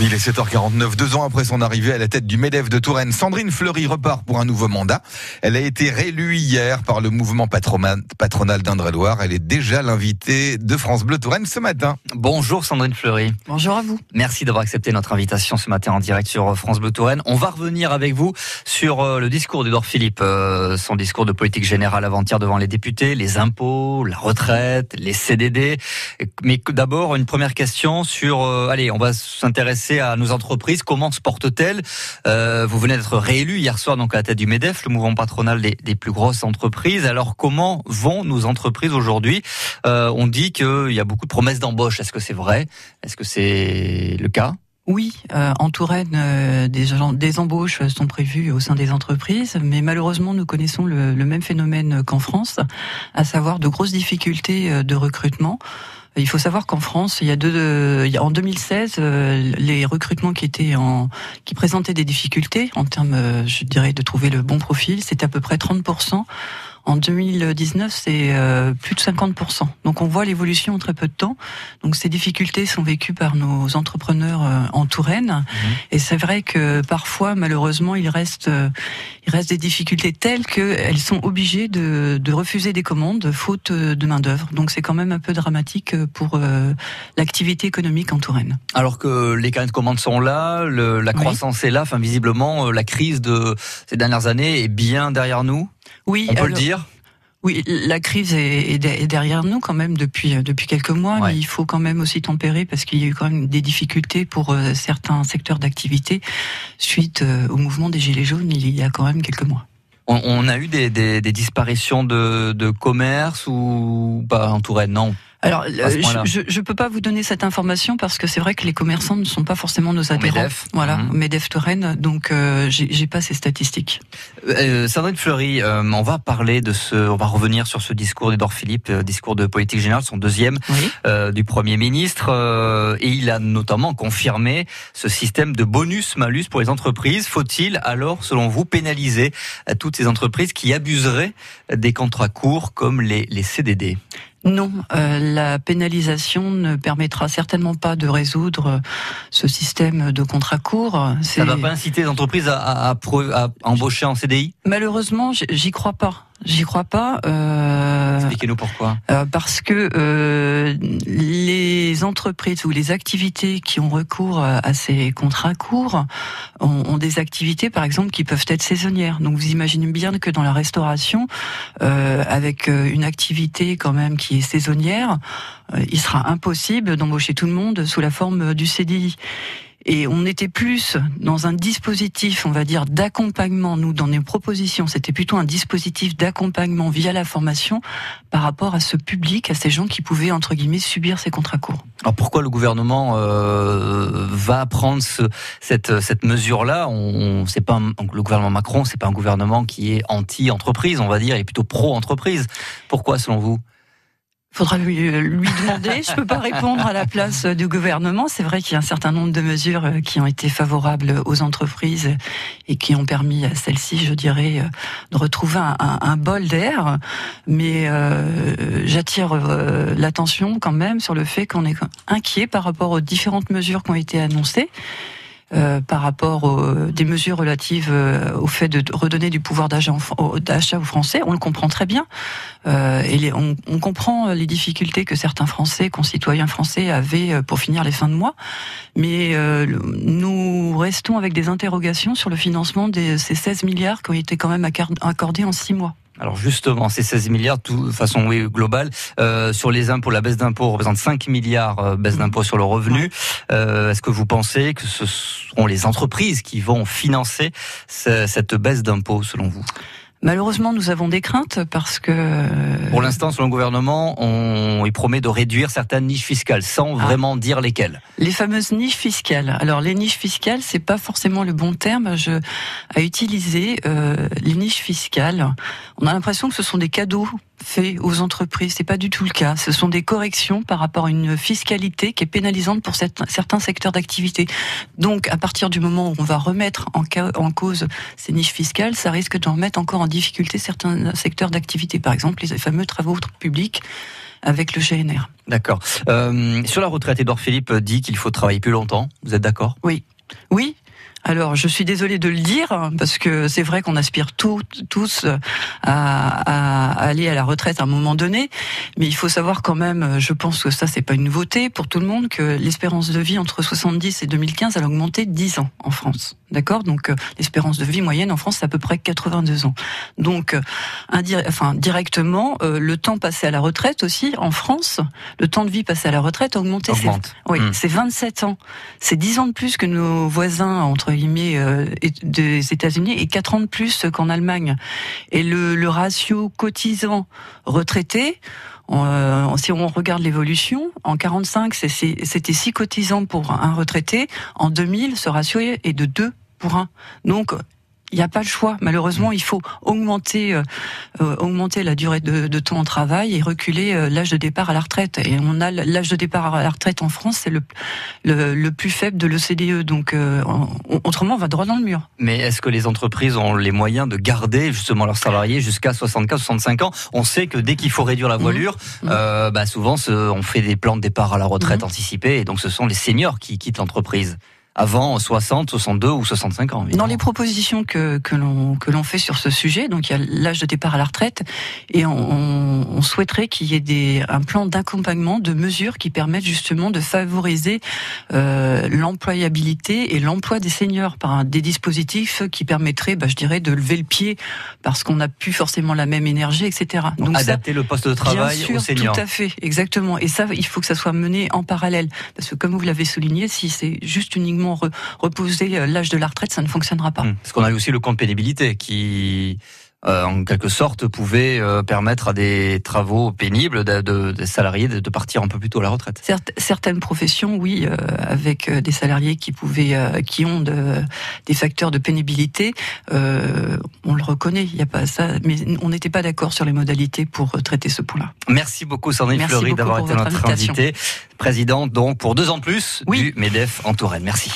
Il est 7h49, deux ans après son arrivée à la tête du MEDEF de Touraine, Sandrine Fleury repart pour un nouveau mandat. Elle a été réélue hier par le mouvement patronal d'Indre-et-Loire. Elle est déjà l'invitée de France Bleu Touraine ce matin. Bonjour Sandrine Fleury. Bonjour à vous. Merci d'avoir accepté notre invitation ce matin en direct sur France Bleu Touraine. On va revenir avec vous sur euh, le discours d'Edouard Philippe, euh, son discours de politique générale avant-hier devant les députés, les impôts, la retraite, les CDD. Mais d'abord, une première question sur, euh, allez, on va s'intéresser à nos entreprises. Comment se portent-elles euh, Vous venez d'être réélu hier soir donc à la tête du Medef, le mouvement patronal des, plus grosses entreprises. Alors comment vont nos entreprises aujourd'hui euh, On dit qu'il y a beaucoup de promesses d'embauche. Est-ce que c'est vrai? Est-ce que c'est le cas? Oui, euh, en Touraine, euh, des, des, embauches sont prévues au sein des entreprises, mais malheureusement, nous connaissons le, même phénomène qu'en France, à savoir de grosses difficultés de recrutement. Il faut savoir qu'en France, il y a deux, en 2016, euh, les recrutements qui étaient en, qui présentaient des difficultés en termes, euh, je dirais, de trouver le bon profil, c'était à peu près 30 en 2019, c'est euh, plus de 50%. Donc on voit l'évolution en très peu de temps. Donc ces difficultés sont vécues par nos entrepreneurs euh, en Touraine. Mhm. Et c'est vrai que parfois, malheureusement, il reste, euh, il reste des difficultés telles qu'elles sont obligées de, de, refuser des commandes faute de main d'œuvre. Donc c'est quand même un peu dramatique pour l'activité économique en Touraine. Alors que les carnets de commandes sont là, le, la croissance est là. Enfin, visiblement, la crise de ces dernières années est bien derrière nous. Oui, on peut le dire. Oui, la crise est, derrière nous quand même depuis euh, depuis quelques mois, mais il faut quand même aussi tempérer parce qu'il y a eu quand même des difficultés pour euh, certains secteurs d'activité suite euh, au mouvement des gilets jaunes il y a quand même quelques mois. On, a eu des, des, disparitions de, de commerce ou pas en Touraine, non? Alors, euh, je ne peux pas vous donner cette information parce que c'est vrai que les commerçants ne sont pas forcément nos adhérents. Medef. Voilà, mmh. Medef Touraine, donc euh, j'ai pas ces statistiques. Euh, Sandrine Fleury, euh, on va parler de ce, on va revenir sur ce discours d'Edouard Philippe, discours de politique générale, son deuxième du Premier ministre, et il a notamment confirmé ce système de bonus-malus pour les entreprises. Faut-il alors, selon vous, pénaliser toutes ces entreprises qui abuseraient des contrats courts comme les, les CDD non, euh, la pénalisation ne permettra certainement pas de résoudre ce système de contrat court. Ça ne va pas inciter les entreprises à, à embaucher en CDI Malheureusement, j'y crois pas. J'y crois pas. Euh, Expliquez-nous pourquoi. Euh, parce que euh, les entreprises ou les activités qui ont recours à ces contrats courts ont, ont, des activités, par exemple, qui peuvent être saisonnières. Donc vous imaginez bien que dans la restauration, euh, avec euh, une activité quand même qui est saisonnière, euh, il sera impossible d'embaucher tout le monde sous la forme du CDI. Et on était plus dans un dispositif, on va dire, d'accompagnement. Nous, dans nos propositions, c'était plutôt un dispositif d'accompagnement via la formation par rapport à ce public, à ces gens qui pouvaient, entre guillemets, subir ces contrats courts. Alors pourquoi le gouvernement euh, va prendre ce, cette, cette mesure-là? On, c'est pas Le gouvernement Macron, c'est pas un gouvernement qui est anti-entreprise, on va dire, il est plutôt pro-entreprise. Pourquoi, selon vous? Faudra lui, lui demander. Je peux pas répondre à la place du gouvernement. C'est vrai qu'il y a un certain nombre de mesures euh, qui ont été favorables aux entreprises et qui ont permis à celles-ci, je dirais, euh, de retrouver un, un, bol d'air. Mais euh, j'attire l'attention quand même sur le fait qu'on est inquiet par rapport aux différentes mesures qui ont été annoncées. Euh, par rapport aux, des mesures relatives euh, au fait de redonner du pouvoir d'achat aux Français. On le comprend très bien. Euh, et on, on, comprend les difficultés que certains Français, concitoyens français, avaient euh, pour finir les fins de mois. Mais nous restons avec des interrogations sur le financement de ces 16 milliards qui ont été quand même accordés en six mois. Alors justement, ces 16 milliards, de façon oui, globale, euh, sur les impôts, la baisse d'impôts représente 5 milliards euh, baisse d'impôts sur le revenu. Euh, Est-ce que vous pensez que ce seront les entreprises qui vont financer cette baisse d'impôts, selon vous? Malheureusement, nous avons des craintes parce que... Pour l'instant, selon le gouvernement, on il promet de réduire certaines niches fiscales, sans ah. vraiment dire lesquelles. Les fameuses niches fiscales. Alors, les niches fiscales, c'est pas forcément le bon terme je, à utiliser. Euh, les niches fiscales, on a l'impression que ce sont des cadeaux fait aux entreprises. C'est pas du tout le cas. Ce sont des corrections par rapport à une fiscalité qui est pénalisante pour certains secteurs d'activité. Donc, à partir du moment où on va remettre en, en cause ces niches fiscales, ça risque de remettre encore en difficulté certains secteurs d'activité. Par exemple, les fameux travaux publics avec le GNR. D'accord. Euh, sur la retraite, Edouard Philippe dit qu'il faut travailler plus longtemps. Vous êtes d'accord? Oui. Oui, alors, je suis désolée de le dire parce que c'est vrai qu'on aspire tous à, aller à la retraite à un moment donné, mais il faut savoir quand même, je pense que ça c'est pas une nouveauté pour tout le monde, que l'espérance de vie entre 70 et 2015 elle a augmenté 10 ans en France. D'accord? Donc euh, l'espérance de vie moyenne en France c'est à peu près 82 ans. Donc euh, enfin directement euh, le temps passé à la retraite aussi en France, le temps de vie passé à la retraite a augmenté. Oui, hmm. c'est 27 ans. C'est 10 ans de plus que nos voisins entre guillemets des États-Unis et 4 ans de plus qu'en Allemagne. Et le, le ratio cotisant retraité euh, si on regarde l'évolution, en 45, c'était 6 cotisants pour un retraité. En 2000, ce ratio est de 2 pour 1. Donc, il n'y a pas le choix. Malheureusement, il faut augmenter, euh, euh, augmenter la durée de, de, temps en travail et reculer euh, l'âge de départ à la retraite. Et on a l'âge de départ à la retraite en France, c'est le, le, le, plus faible de l'OCDE. Donc, autrement, on va droit dans le mur. Mais est-ce que les entreprises ont les moyens de garder justement leurs salariés jusqu'à 64, 65 ans? On sait que dès qu'il faut réduire la mmh. voilure, mmh. bah souvent, on fait des plans de départ à la retraite mmh. anticipés, et donc ce sont les seniors qui quittent l'entreprise avant 60, 62 ou 65 ans. Dans les propositions que, que l'on fait sur ce sujet, donc il y a l'âge de départ à la retraite et on, on souhaiterait qu'il y ait des, un plan d'accompagnement de mesures qui permettent justement de favoriser euh, l'employabilité et l'emploi des seniors par des dispositifs qui permettraient, bah, je dirais, de lever le pied parce qu'on n'a plus forcément la même énergie, etc. Donc, adapter le poste de travail bien sûr, aux seniors. Tout à fait, exactement. Et ça, il faut que ça soit mené en parallèle parce que comme vous l'avez souligné, si c'est juste uniquement reposer euh, l'âge de la retraite, ça ne fonctionnera pas. Hum. Parce qu'on a aussi le compte pénibilité qui euh, en quelque sorte, pouvait euh, permettre à des travaux pénibles de, des salariés de, partir un peu plus tôt à la retraite. certaines professions, oui, euh, avec des salariés qui pouvaient, qui ont de, des facteurs de pénibilité, on le reconnaît. Il n'y a pas ça, mais on n'était pas d'accord sur les modalités pour traiter ce point-là. Merci beaucoup, Sandrine Fleury, d'avoir été notre invitée, présidente donc pour deux ans plus du Medef en Touraine. Merci.